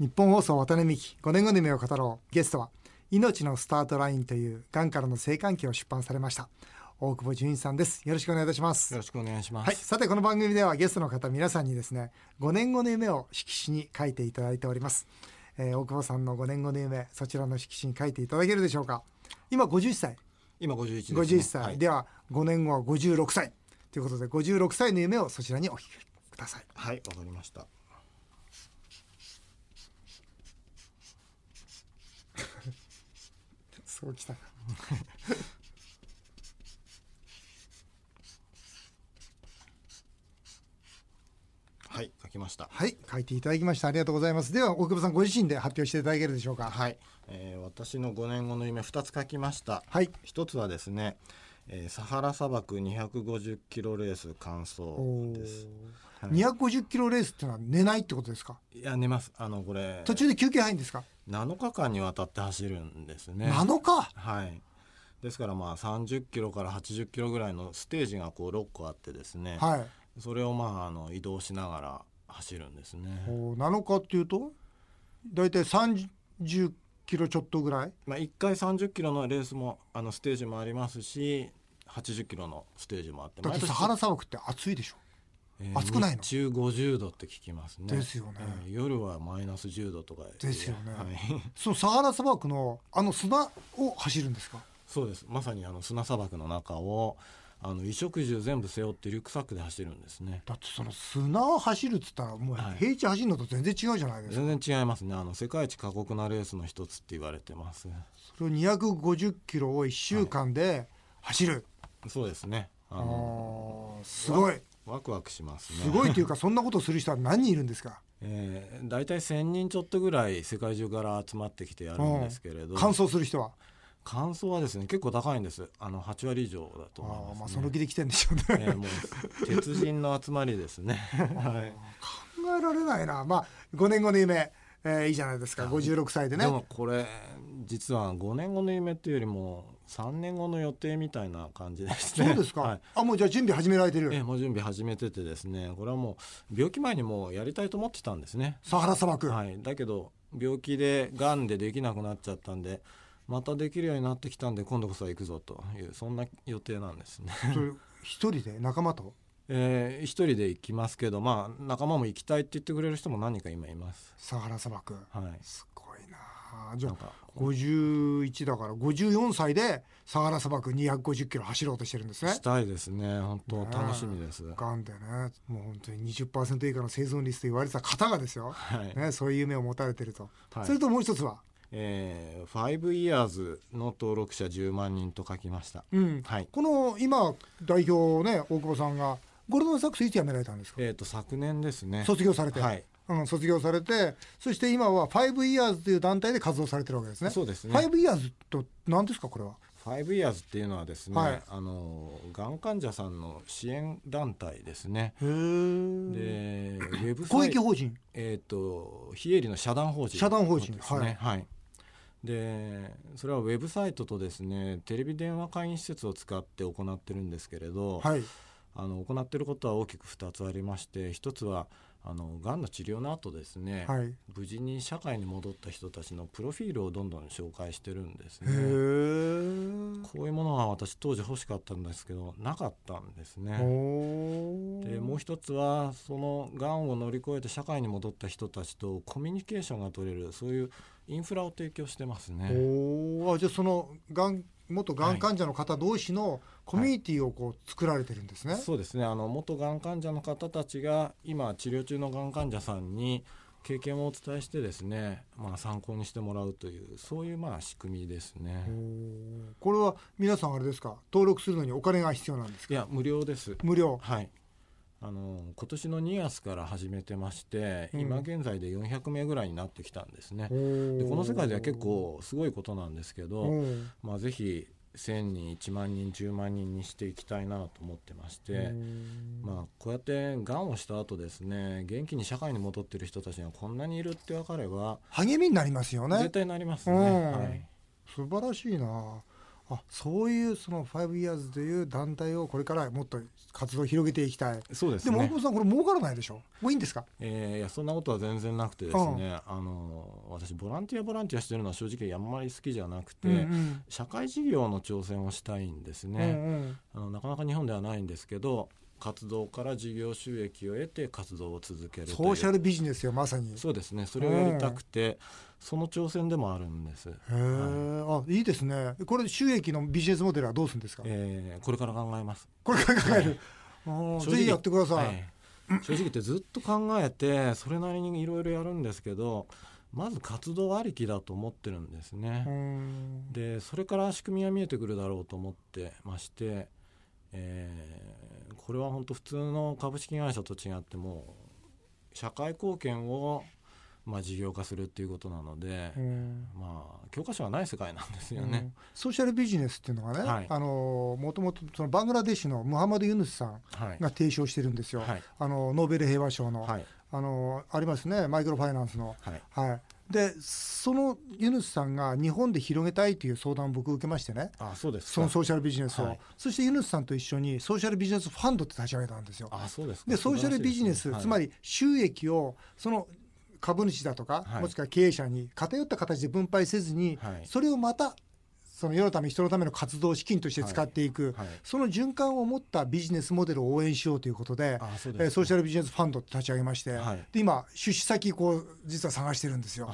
日本放送渡辺美希5年後の夢を語ろう。ゲストは命のスタートラインというがんからの生還記を出版されました大久保純一さんです。よろしくお願いいたします。よろしくお願いします。はいさてこの番組ではゲストの方皆さんにですね5年後の夢を色紙に書いていただいております、えー大久保さんの5年後の夢そちらの色紙に書いていただけるでしょうか。今50歳今51です、ね。51歳、はい、では5年後は56歳。ということで56歳の夢をそちらにお聞きください。はい、わかりました。そうきたか。はい、書きました。はい書いていただきましたありがとうございます。では大久保さんご自身で発表していただけるでしょうか。はい、えー私の5年後の夢2つ書きました。はい。一つはですね、えーサハラ砂漠250キロレース完走です。はい250キロレースってのは寝ないってことですか？いや寝ます。あのこれ途中で休憩入るんですか、7日間にわたって走るんですね。7日？はい。ですからまあ30キロから80キロぐらいのステージがこう6個あってですね。はいそれをまああの移動しながら走るんですね。お7日っていうと？大体30キロちょっとぐらい？まあ、1回30キロのレースもあのステージもありますし80キロのステージもあって。だってサハラ砂漠って暑いでしょ？えー暑くないの？日中50度って聞きますね。ですよね。えー夜はマイナス10度とか。ですよね。はい、そのサハラ砂漠のあの砂を走るんですか？そうです。まさにあの砂砂漠の中をあの衣食住全部背負ってリュックサックで走るんですね。だってその砂を走るっつったらもうはい。平地走るのと全然違うじゃないですか、全然違いますね。あの世界一過酷なレースの一つって言われてます。それを250キロを1週間で走る、そうですね。ああのーすごい。ワクワクしますね。すごいというかそんなことをする人は何人いるんですか？えー、大体1,000人ちょっとぐらい世界中から集まってきてやるんですけれど。完走する人は？乾燥はですね結構高いんです。あの8割以上だとあ思います、ね、ーまあその気で来てんでしょうね、えーもう鉄人の集まりですね。はい。考えられないな。まあ5年後の夢、えーいいじゃないですか。56歳でね。でもこれ実は5年後の夢っていうよりも3年後の予定みたいな感じですねそうですか、はい。あもうじゃあ準備始められてる、えーもう準備始めててですね。これはもう病気前にもうやりたいと思ってたんですね。サハラ砂漠、はい、だけど病気でがんでできなくなっちゃったんでまたできるようになってきたんで今度こそは行くぞというそんな予定なんですね。一人で？仲間と？えー、一人で行きますけどまあ仲間も行きたいって言ってくれる人も何人か今います。サハラ砂漠はい。すごいな。じゃあなんか51だから54歳でサハラ砂漠250キロ走ろうとしてるんですね。したいですね。本当楽しみです。がんでね。もう本当に20%以下の生存率と言われてた方がですよ、はい。ね、そういう夢を持たれてると、はい。それともう一つは、えー、5 years の登録者10万人と書きました。うん、はい。この今代表ね大久保さんがゴールドマンサックスいつ辞められたんですか、えっ、と昨年ですね。卒業されて、はい。うん、卒業されてそして今は5 years という団体で活動されてるわけですねそうですね。5 years と何ですかこれは？5 years っていうのはですね、はいあのがん患者さんの支援団体ですね。へえで、ウェブサ公イト、益法人？えっ、と非営利の社団法人社団法人ですね。はい。で、それはウェブサイトとですね、テレビ電話会員施設を使って行ってるんですけれど、はい。あの行っていることは大きく2つありまして、一つはあのがんの治療の後ですね、はい無事に社会に戻った人たちのプロフィールをどんどん紹介してるんですへね。えこういうものは私当時欲しかったんですけどなかったんですね。おでもう一つはそのがんを乗り越えて社会に戻った人たちとコミュニケーションが取れるそういうインフラを提供してますね。おーあじゃあそのがん元がん患者の方同士のコミュニティをこう作られてるんですね、そうですね。あの元がん患者の方たちが今治療中のがん患者さんに経験をお伝えしてですね、まあ、参考にしてもらうというそういうまあ仕組みですね。これは皆さんあれですか？登録するのにお金が必要なんですか？いや無料です。無料。はいあの今年の2月から始めてまして、うん。今現在で400名ぐらいになってきたんですね。ででこの世界では結構すごいことなんですけど、うん。まあ、ぜひ1000人1万人10万人にしていきたいなと思ってまして、まあ、こうやってがんをした後ですね元気に社会に戻ってる人たちがこんなにいるって分かれば励みになりますよね。絶対なりますね。うん。はい。素晴らしいなあそういうその 5years という団体をこれからもっと活動を広げていきたい。そうですね。でも大久保さんこれ儲からないでしょ？もういいんですか？えーいやそんなことは全然なくて。ですね、あの私ボランティアボランティアしてるのは正直あんまり好きじゃなくて、うんうん。社会事業の挑戦をしたいんですね、うんうん。あのなかなか日本ではないんですけど活動から事業収益を得て活動を続けるソーシャルビジネスよまさに。へそうですね。それをやりたくて、その挑戦でもあるんです、え、あいいですね。これ収益のビジネスモデルはどうするんですか、えーこれから考えます。これから考える、あー正直ぜひやってください、はい。正直言ってずっと考えてそれなりにいろいろやるんですけどまず活動ありきだと思ってるんですね、うん。でそれから仕組みは見えてくるだろうと思ってまして、えーこれは本当普通の株式会社と違ってもう社会貢献をまあ事業化するっていうことなので、うん。まあ教科書はない世界なんですようん。ね。ソーシャルビジネスっていうのがね、はい。あのもともとそのバングラデシュのムハマド・ユヌスさんはい。が提唱してるんですよ、はい。あのノーベル平和賞の、はいあのありますねマイクロファイナンスの。はい。はい、でそのユヌスさんが日本で広げたいという相談を僕受けましてね。あそうですか。そのソーシャルビジネスを、はい。そしてユヌスさんと一緒にソーシャルビジネスファンドって立ち上げたんですよ。あそうですか。でソーシャルビジネス、素晴らしい。つまり収益をその株主だとか、はい。もしくは経営者に偏った形で分配せずに、はい。それをまたその世のため人のための活動資金として使っていく、はいその循環を持ったビジネスモデルを応援しようということで、あソーシャルビジネスファンドって立ち上げまして、はい。で今出資先こう実は探してるんですよ。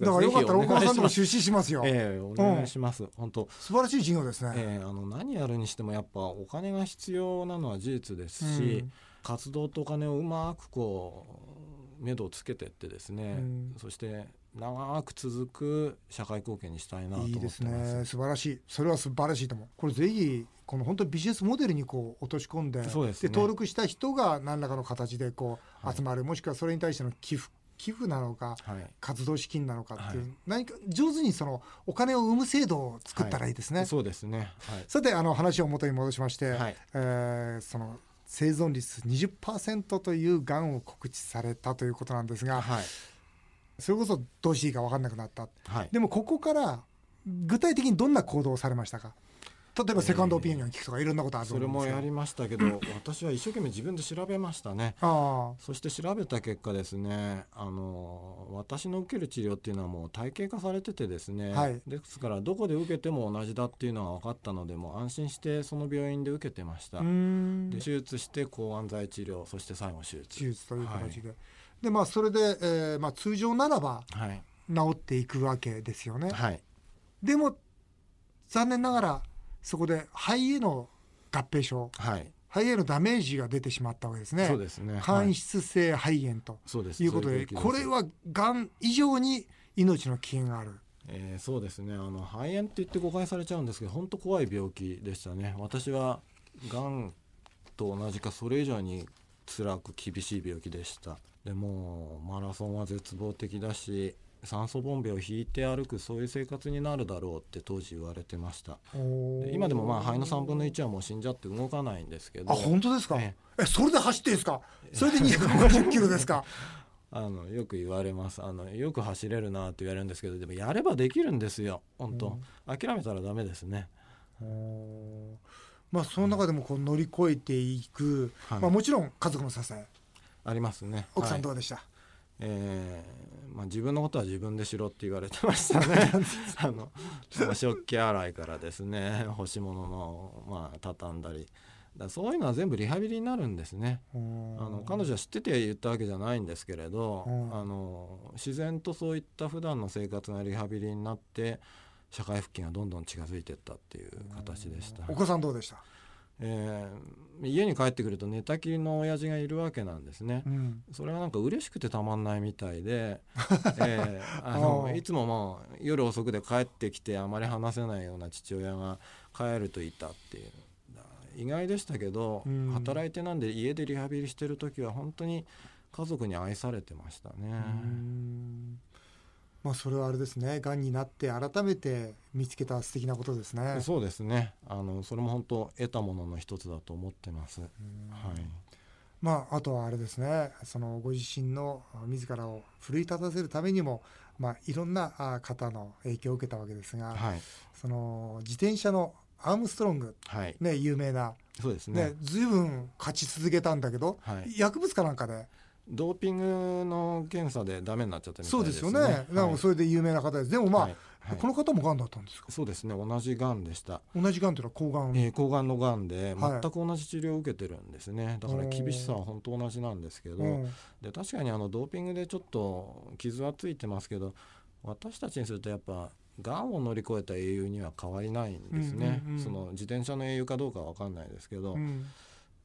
だからよかったら大川さんとも出資しますよ。お願いしますええお願いします、本当。素晴らしい事業ですね。ええあの何やるにしてもやっぱお金が必要なのは事実ですし、うん。活動とお金をうまくこう目処をつけてってですね、うん。そして長く続く社会貢献にしたいなと思ってます。いいですね。素晴らしい。それは素晴らしいと思う。これぜひこの本当にビジネスモデルにこう落とし込んでそうですね。登録した人が何らかの形でこうはい。集まる、もしくはそれに対しての寄付寄付なのかはい。活動資金なのかっていう、はい。何か上手にそのお金を生む制度を作ったらいいですね、そうですね。はい。さてあの話を元に戻しまして、はい。えーその生存率20%というがんを告知されたということなんですがはいそれこそどうしていいか分かんなくなった。はい。でもここから具体的にどんな行動をされましたか？例えばセカンドオピニオン聞くとかいろんなことあるとそれ思うんですけど。もやりましたけど私は一生懸命自分で調べましたね。あそして調べた結果ですねあの私の受ける治療っていうのはもう体系化されててですね、はい。ですからどこで受けても同じだっていうのが分かったのでもう安心してその病院で受けてました、で手術して抗がん剤治療そして最後手術。手術という形で、でまあそれで、えーまあ、通常ならばはい。治っていくわけですよね、はい。でも残念ながらそこで肺への合併症はい、肺へのダメージが出てしまったわけですね。そうですね。間はい。質性肺炎ということでそういこれはがん以上に命の危険がある。えーそうですね。あの肺炎って言って誤解されちゃうんですけど本当怖い病気でしたね。私はがんと同じかそれ以上に辛く厳しい病気でしたでもうマラソンは絶望的だし酸素ボンベを引いて歩くそういう生活になるだろうって当時言われてました。で今でもまあ肺の3分の1はもう死んじゃって動かないんですけど。あ本当ですか？ええ。それで走ってんですか？それで250キロですか？あのよく言われます。あのよく走れるなって言われるんですけどでもやればできるんですよ本当、諦めたらダメですね。まあその中でもこう乗り越えていく、はい。まあ、もちろん家族の支えありますね。奥さはいんどうでした、えーまあ、自分のことは自分でしろって言われてましたね。あのまあ食器洗いからですね。干し物の、まあ、畳んだり。だそういうのは全部リハビリになるんですね。あの彼女は知ってて言ったわけじゃないんですけれどうんあの自然とそういった普段の生活がリハビリになって社会復帰がどんどん近づいていったっていう形でした、お子さんどうでした、えー家に帰ってくると寝たきりの親父がいるわけなんですね、うん。それがなんか嬉しくてたまんないみたいで、えーあのああいつももう夜遅くで帰ってきてあまり話せないような父親が帰るといたっていう意外でしたけど、うん。働いてなんで家でリハビリしてる時は本当に家族に愛されてましたね。うんまあそれはあれですね。がんになって改めて見つけた素敵なことですね。そうですね。あのそれも本当得たものの一つだと思ってます。はい。まあ、あとはあれですね。そのご自身の自らを奮い立たせるためにもまあ、いろんなあ方の影響を受けたわけですが、はい。その自転車のアームストロング、はい。ね、有名な、そうですね。ねずいぶん勝ち続けたんだけど、はい。薬物かなんかでドーピングの検査でダメになっちゃったみたいうでね。そですすよね、なんかそれで有名な方です。でもまあ、はい。はい。この方もがんだったんですか？そうですね。同じがんでした、同じがんというのは抗がん、えー抗がんのがんではい。全く同じ治療を受けてるんですね。だから厳しさは本当同じなんですけど、うん。で確かにあのドーピングでちょっと傷はついてますけど私たちにするとやっぱがんを乗り越えた英雄には変わりないんですね、うんうんうん。その自転車の英雄かどうかは分かんないですけど、うん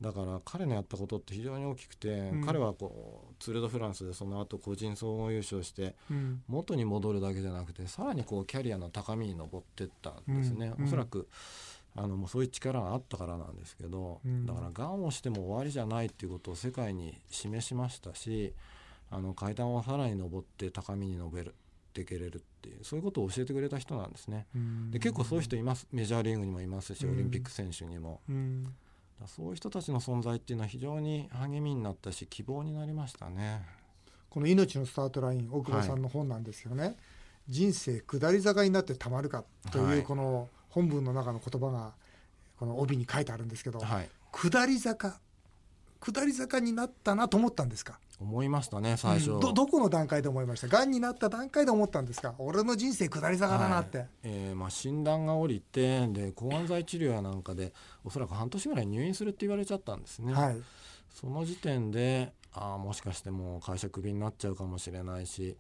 だから彼のやったことって非常に大きくて、うん。彼はこうツール・ド・フランスでその後個人総合優勝してうん。元に戻るだけじゃなくてさらにこうキャリアの高みに登っていったんですね、うん。おそらくあのもうそういう力があったからなんですけど、うん。だからがんをしても終わりじゃないっていうことを世界に示しましたしあの階段をさらに登って高みに登るっていけれるっていうそういうことを教えてくれた人なんですね。うん。で結構そういう人います。メジャーリーグにもいますしうん。オリンピック選手にも。うんだそういう人たちの存在っていうのは非常に励みになったし希望になりましたね。この「命のスタートライン」大久保さんの本なんですよね、人生下り坂になってたまるかとはい。いうこの本文の中の言葉がこの帯に書いてあるんですけど、はい。下り坂下り坂になったなと思ったんですか？思いましたね最初、うん。どどこの段階で思いました？がんになった段階で思ったんですか？俺の人生下り坂だなって、はい。えーまあ、診断が下りてで抗がん剤治療やなんかでおそらく半年ぐらい入院するって言われちゃったんですね、はい。その時点でああもしかしてもう会社クビになっちゃうかもしれないし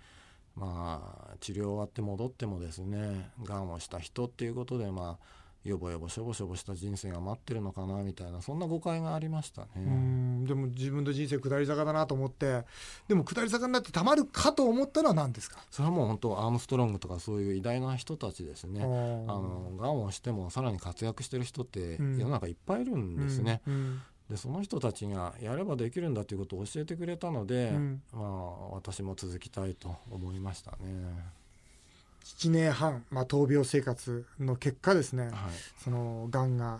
まあ治療終わって戻ってもですねがんをした人っていうことでまあよぼよぼしょぼしょぼした人生が待ってるのかなみたいなそんな誤解がありましたね。うんでも自分の人生下り坂だなと思ってでも下り坂になってたまるかと思ったのは何ですか？それはもう本当アームストロングとかそういう偉大な人たちですね。ああのがんをしてもさらに活躍してる人ってうん世の中いっぱいいるんですね。うんうんでその人たちがやればできるんだということを教えてくれたので、うんまあ私も続きたいと思いましたね。7年半、まあ、闘病生活の結果ですね、はい。そのがんが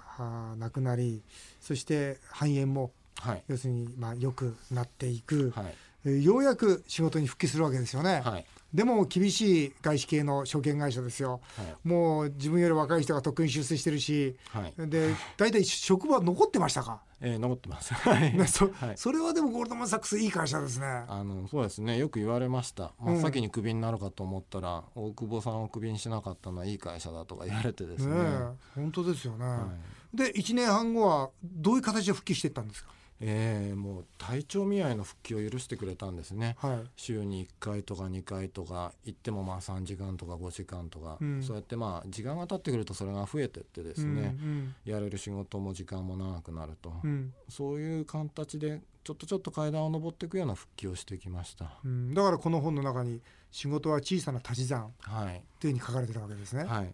なくなりそして肺炎もはい。要するにまあ良くなっていく、はい。えーようやく仕事に復帰するわけですよね、はい。でも厳しい外資系の証券会社ですよ。はい。もう自分より若い人がとっくに出世してるし。はい、で大体職場残ってましたか、えー残ってます。はい。ね、そはい。それはでもゴールドマン・サックスいい会社ですね。あのそうですね。よく言われました。真っ先にクビになるかと思ったら、大久保さんをクビにしなかったのはいい会社だとか言われてですね。ねえ。本当ですよね、はい。で1年半後はどういう形で復帰していったんですか？えーもう体調見合いの復帰を許してくれたんですね。はい。週に1回とか2回とか行ってもまあ3時間とか5時間とか、うん。そうやってまあ時間が経ってくるとそれが増えてってですね、やれる仕事も時間も長くなると、うん。そういう形でちょっとちょっと階段を上っていくような復帰をしてきました。うん。だからこの本の中に「仕事は小さな足し算」はい、というふうに書かれてたわけですね。はい、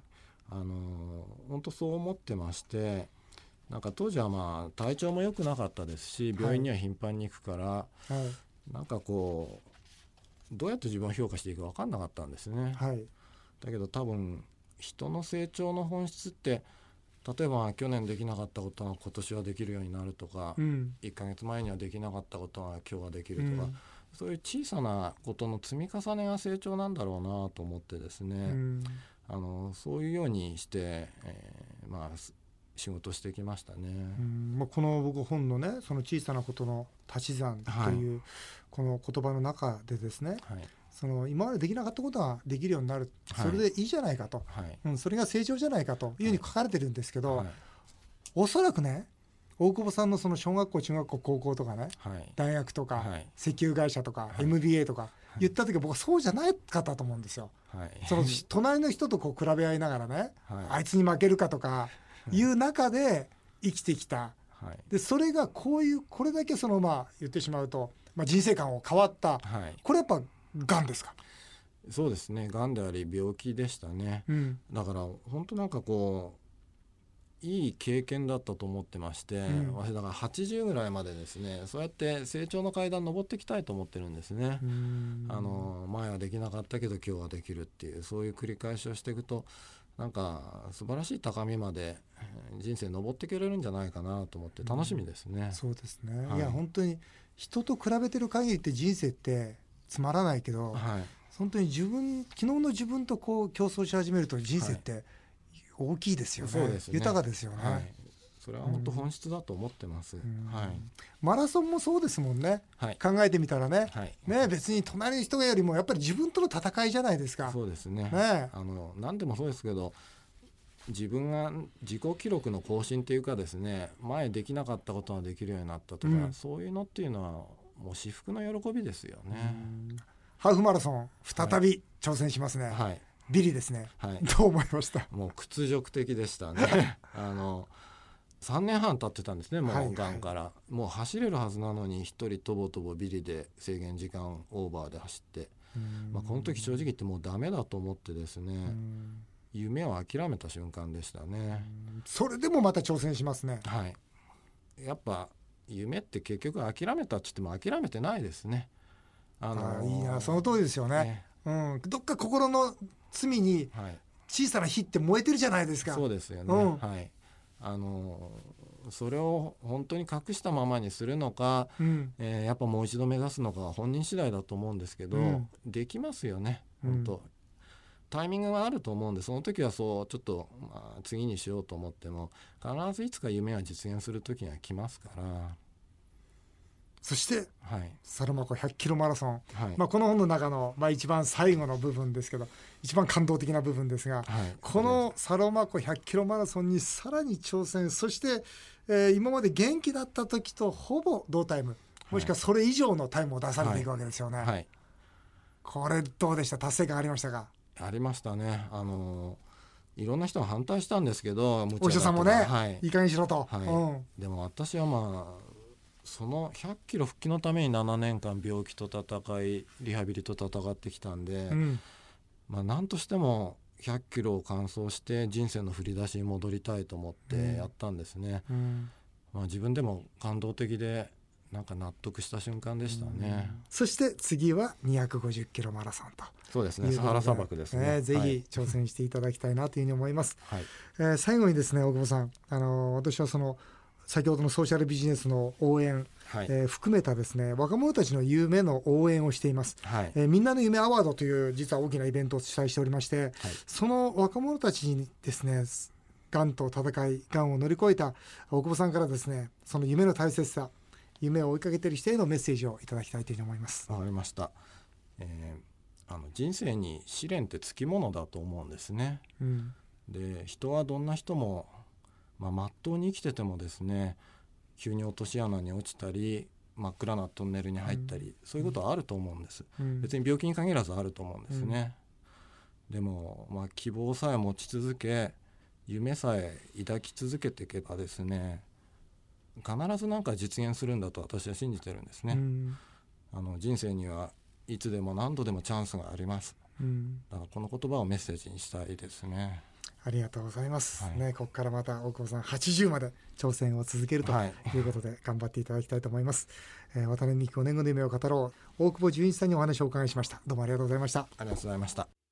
あのー本当そう思ってましてなんか当時はまあ体調も良くなかったですし病院には頻繁に行くから、はい。なんかこうどうやって自分を評価していいか分かんなかったんですね。はい。だけど多分人の成長の本質って例えば去年できなかったことが今年はできるようになるとか、うん。1ヶ月前にはできなかったことが今日はできるとか、うん。そういう小さなことの積み重ねが成長なんだろうなと思ってですね、うん。あのそういうようにして、えーまあす仕事してきましたね。うんまあ、この僕本のねその小さなことの足し算というこの言葉の中でですね、はい。その今までできなかったことができるようになるはい。それでいいじゃないかと、はい。うん、それが成長じゃないかというふうに書かれてるんですけど、はい。おそらくね大久保さんのその小学校中学校高校とかねはい。大学とか、はい。石油会社とか、はい。MBA とか言った時は僕はそうじゃないかったと思うんですよ。はい。その隣の人とこう比べ合いながらね、はい。あいつに負けるかとかいう中で生きてきた。はい。でそれがこういうこれだけそのまあ言ってしまうと、まあ、人生観を変わった。はい。これやっぱがんですか、そうですね。がんであり病気でしたね。うん。だから本当なんかこういい経験だったと思ってまして、うん。私だから80ぐらいまでですねそうやって成長の階段登っていきたいと思ってるんですね。うん。あの前はできなかったけど今日はできるっていうそういう繰り返しをしていくとなんか素晴らしい高みまでえー人生登っていけれるんじゃないかなと思って楽しみですね。そうですね、はい。い、や本当に人と比べてる限りって人生ってつまらないけど、はい。本当に自分昨日の自分とこう競争し始めると人生って大きいですよね,、そうですね。豊かですよね、はい、それは本当本質だと思ってます、ん。はい。マラソンもそうですもんね。はい。考えてみたらね、はい。ね別に隣の人よりもやっぱり自分との戦いじゃないですか。そうですね。ね。あの何でもそうですけど自分が自己記録の更新というかですね前できなかったことができるようになったとか、うん。そういうのっていうのはもう至福の喜びですよね。ハーフマラソン再び挑戦しますね、はい。ビリですね。はい。どう思いました？もう屈辱的でしたね。あの3年半経ってたんですねもはいうがんから、もう走れるはずなのに一人とぼとぼビリで制限時間オーバーで走って、まあ、この時正直言ってもうダメだと思ってですね、うん。夢を諦めた瞬間でしたね、それでもまた挑戦しますね。はい。やっぱ夢って結局諦めたって言っても諦めてないですね。ああいいなその通りですよね。ねうん、どっか心の罪にはい。小さな火って燃えてるじゃないですか。そうですよね、うん。はいあのそれを本当に隠したままにするのか、うん。えーやっぱもう一度目指すのかは本人次第だと思うんですけど、うん。できますよねうん。本当、タイミングがあると思うんでその時はそうちょっと、まあ、次にしようと思っても必ずいつか夢は実現する時が来ますからそしてはい。サルマコ100キロマラソン、はい、まあ、この本の中の、まあ、一番最後の部分ですけど一番感動的な部分ですが、はい、このサロマ湖100キロマラソンにさらに挑戦そして、えー今まで元気だった時とほぼ同タイムもしくはそれ以上のタイムを出されていくわけですよね、はい。これどうでした？達成感ありましたか？ありましたね。あのいろんな人が反対したんですけどお医者さんもね、はい。い、い加減にしろと、はい。うん。でも私はまあその100キロ復帰のために7年間病気と戦いリハビリと戦ってきたんで、うん。まあ何としても100キロを完走して人生の振り出しに戻りたいと思ってやったんですね、うん。まあ自分でも感動的でなんか納得した瞬間でしたね、そして次は250キロマラソンと。そうですね。サハラ砂漠ですね。ぜはい。ひ挑戦していただきたいなというふうに思います、はい。えー最後にですね大久保さん、あのー私はその先ほどのソーシャルビジネスの応援、はい、えー含めたですね若者たちの夢の応援をしています、はい。えーみんなの夢アワードという実は大きなイベントを主催しておりまして、はい。その若者たちにですねがんと戦いがんを乗り越えた大久保さんからですねその夢の大切さ夢を追いかけている人へのメッセージをいただきたいというふうに思います。わかりました、えーあの人生に試練ってつきものだと思うんですね。うん。で人はどんな人もまあ、真っ当に生きててもですね急に落とし穴に落ちたり真っ暗なトンネルに入ったり、そういうことはあると思うんです。うん。別に病気に限らずあると思うんですね、でも、まあ、希望さえ持ち続け夢さえ抱き続けていけばですね必ず何か実現するんだと私は信じてるんですね、うん。あの人生にはいつでも何度でもチャンスがあります。うん。だからこの言葉をメッセージにしたいですねありがとうございます。はいね、ここからまた大久保さん80まで挑戦を続けるとはいいうことで頑張っていただきたいと思います。えー渡辺美希5年後の夢を語ろう大久保純一さんにお話をお伺いしました。どうもありがとうございました。ありがとうございました